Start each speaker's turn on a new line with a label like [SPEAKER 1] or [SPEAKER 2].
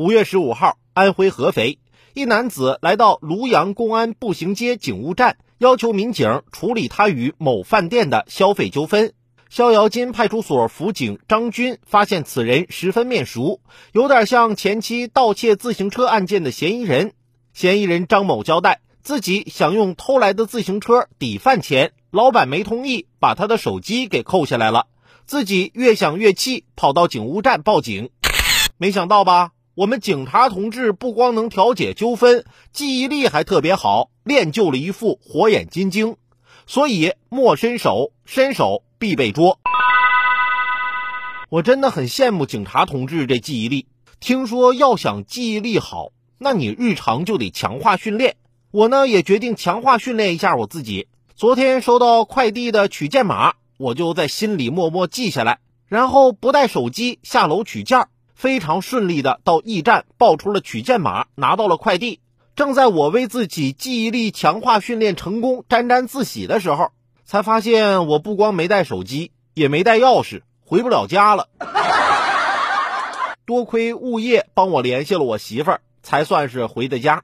[SPEAKER 1] 五月十五号，安徽合肥一男子来到庐阳公安步行街警务站，要求民警处理他与某饭店的消费纠纷。逍遥津派出所辅警张军发现此人十分面熟，有点像前期盗窃自行车案件的嫌疑人。嫌疑人张某交代，自己想用偷来的自行车抵饭钱，老板没同意，把他的手机给扣下来了。自己越想越气，跑到警务站报警。没想到吧？我们警察同志不光能调解纠纷，记忆力还特别好，练就了一副火眼金睛。所以莫伸手，伸手必被捉。我真的很羡慕警察同志这记忆力。听说要想记忆力好，那你日常就得强化训练。我呢也决定强化训练一下我自己。昨天收到快递的取件码，我就在心里默默记下来，然后不带手机下楼取件，非常顺利的到驿站报出了取件码，拿到了快递。正在我为自己记忆力强化训练成功沾沾自喜的时候，才发现我不光没带手机，也没带钥匙，回不了家了。多亏物业帮我联系了我媳妇儿，才算是回的家。